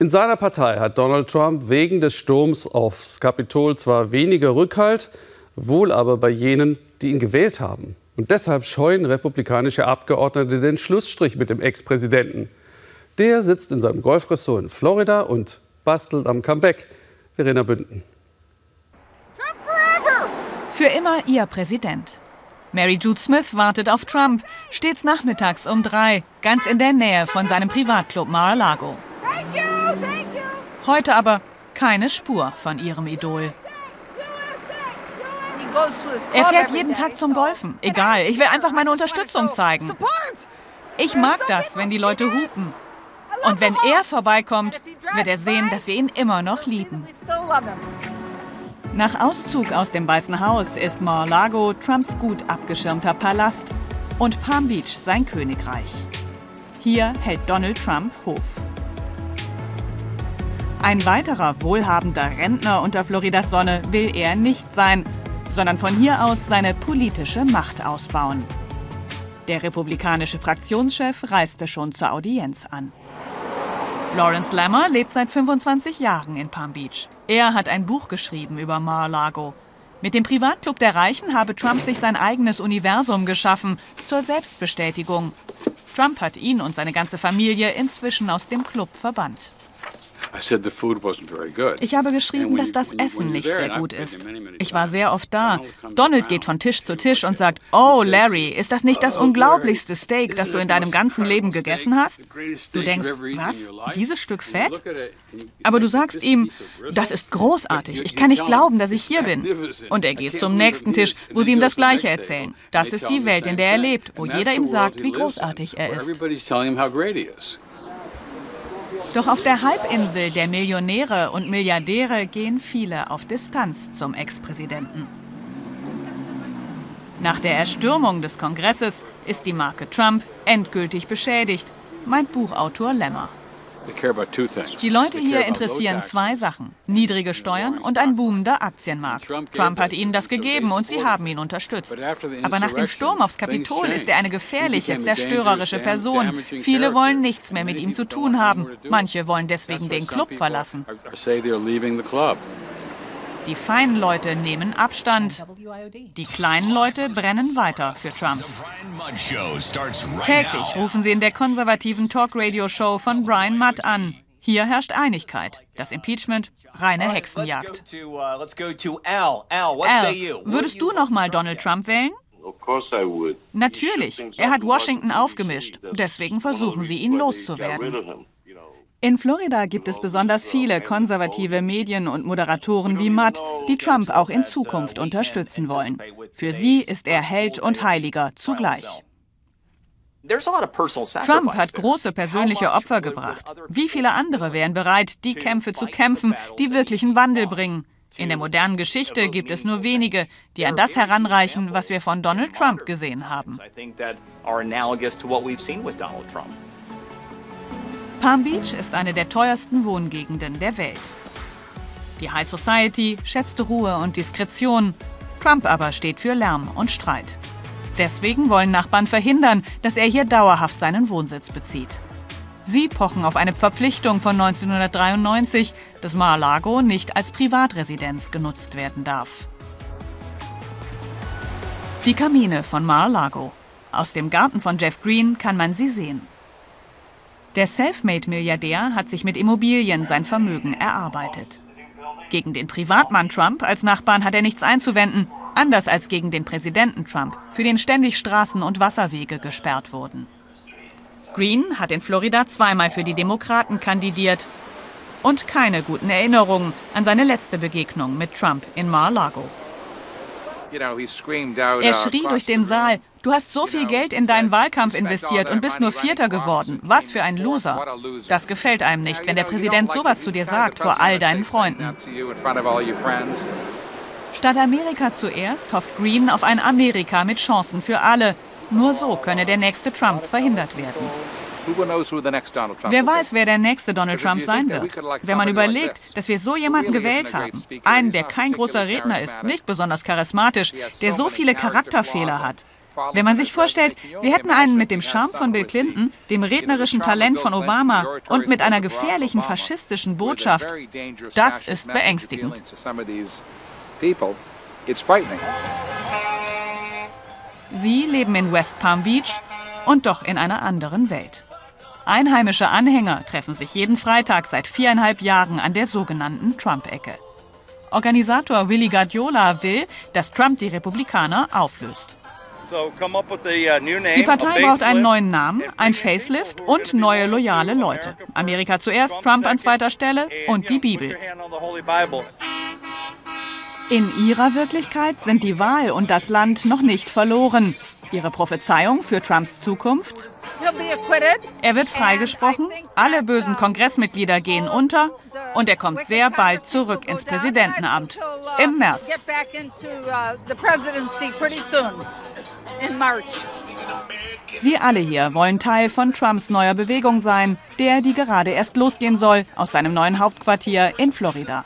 In seiner Partei hat Donald Trump wegen des Sturms aufs Kapitol zwar weniger Rückhalt, wohl aber bei jenen, die ihn gewählt haben. Und deshalb scheuen republikanische Abgeordnete den Schlussstrich mit dem Ex-Präsidenten. Der sitzt in seinem Golfressort in Florida und bastelt am Comeback. Verena Bünden. Für immer ihr Präsident. Mary Jude Smith wartet auf Trump, stets nachmittags um drei, ganz in der Nähe von seinem Privatclub Mar-a-Lago. Heute aber keine Spur von ihrem Idol. Er fährt jeden Tag zum Golfen. Egal, ich will einfach meine Unterstützung zeigen. Ich mag das, wenn die Leute hupen. Und wenn er vorbeikommt, wird er sehen, dass wir ihn immer noch lieben. Nach Auszug aus dem Weißen Haus ist Mar-a-Lago Trumps gut abgeschirmter Palast und Palm Beach sein Königreich. Hier hält Donald Trump Hof. Ein weiterer wohlhabender Rentner unter Floridas Sonne will er nicht sein, sondern von hier aus seine politische Macht ausbauen. Der republikanische Fraktionschef reiste schon zur Audienz an. Lawrence Lammer lebt seit 25 Jahren in Palm Beach. Er hat ein Buch geschrieben über Mar-a-Lago. Mit dem Privatclub der Reichen habe Trump sich sein eigenes Universum geschaffen, zur Selbstbestätigung. Trump hat ihn und seine ganze Familie inzwischen aus dem Club verbannt. Ich habe geschrieben, dass das Essen nicht sehr gut ist. Ich war sehr oft da. Donald geht von Tisch zu Tisch und sagt, oh Larry, ist das nicht das oh, unglaublichste Steak, das du in deinem ganzen Leben gegessen hast? Du denkst, was? Dieses Stück Fett? Aber du sagst ihm, das ist großartig, ich kann nicht glauben, dass ich hier bin. Und er geht zum nächsten Tisch, wo sie ihm das Gleiche erzählen. Das ist die Welt, in der er lebt, wo jeder ihm sagt, wie großartig er ist. Doch auf der Halbinsel der Millionäre und Milliardäre gehen viele auf Distanz zum Ex-Präsidenten. Nach der Erstürmung des Kongresses ist die Marke Trump endgültig beschädigt, meint Buchautor Lemmer. Die Leute hier interessieren zwei Sachen. Niedrige Steuern und ein boomender Aktienmarkt. Trump hat ihnen das gegeben und sie haben ihn unterstützt. Aber nach dem Sturm aufs Kapitol ist er eine gefährliche, zerstörerische Person. Viele wollen nichts mehr mit ihm zu tun haben. Manche wollen deswegen den Club verlassen. Die feinen Leute nehmen Abstand. Die kleinen Leute brennen weiter für Trump. Täglich rufen sie in der konservativen Talk-Radio-Show von Brian Mudd an. Hier herrscht Einigkeit. Das Impeachment, reine Hexenjagd. Uh, Al, würdest du noch mal Donald Trump wählen? Natürlich. Er hat Washington aufgemischt. Deswegen versuchen sie, ihn loszuwerden. In Florida gibt es besonders viele konservative Medien und Moderatoren wie Matt, die Trump auch in Zukunft unterstützen wollen. Für sie ist er Held und Heiliger zugleich. Trump hat große persönliche Opfer gebracht. Wie viele andere wären bereit, die Kämpfe zu kämpfen, die wirklichen Wandel bringen? In der modernen Geschichte gibt es nur wenige, die an das heranreichen, was wir von Donald Trump gesehen haben. Palm Beach ist eine der teuersten Wohngegenden der Welt. Die High Society schätzt Ruhe und Diskretion, Trump aber steht für Lärm und Streit. Deswegen wollen Nachbarn verhindern, dass er hier dauerhaft seinen Wohnsitz bezieht. Sie pochen auf eine Verpflichtung von 1993, dass Mar-a-Lago nicht als Privatresidenz genutzt werden darf. Die Kamine von Mar-a-Lago. Aus dem Garten von Jeff Green kann man sie sehen. Der Selfmade-Milliardär hat sich mit Immobilien sein Vermögen erarbeitet. Gegen den Privatmann Trump als Nachbarn hat er nichts einzuwenden, anders als gegen den Präsidenten Trump, für den ständig Straßen und Wasserwege gesperrt wurden. Green hat in Florida zweimal für die Demokraten kandidiert und keine guten Erinnerungen an seine letzte Begegnung mit Trump in Mar-a-Lago. Er schrie durch den Saal, du hast so viel Geld in deinen Wahlkampf investiert und bist nur Vierter geworden. Was für ein Loser. Das gefällt einem nicht, wenn der Präsident sowas zu dir sagt vor all deinen Freunden. Statt Amerika zuerst hofft Green auf ein Amerika mit Chancen für alle. Nur so könne der nächste Trump verhindert werden. Wer weiß, wer der nächste Donald Trump sein wird. Wenn man überlegt, dass wir so jemanden gewählt haben, einen, der kein großer Redner ist, nicht besonders charismatisch, der so viele Charakterfehler hat, Wenn man sich vorstellt, wir hätten einen mit dem Charme von Bill Clinton, dem rednerischen Talent von Obama und mit einer gefährlichen faschistischen Botschaft, das ist beängstigend. Sie leben in West Palm Beach und doch in einer anderen Welt. Einheimische Anhänger treffen sich jeden Freitag seit viereinhalb Jahren an der sogenannten Trump-Ecke. Organisator Willy Guardiola will, dass Trump die Republikaner auflöst. Uh, die Partei braucht einen neuen Namen, ein Facelift und neue loyale Leute. Amerika zuerst, Trump an zweiter Stelle und die Bibel. In ihrer Wirklichkeit sind die Wahl und das Land noch nicht verloren. Ihre Prophezeiung für Trumps Zukunft? Er wird freigesprochen, alle bösen Kongressmitglieder gehen unter und er kommt sehr bald zurück ins Präsidentenamt im März. Sie alle hier wollen Teil von Trumps neuer Bewegung sein, der, die gerade erst losgehen soll, aus seinem neuen Hauptquartier in Florida.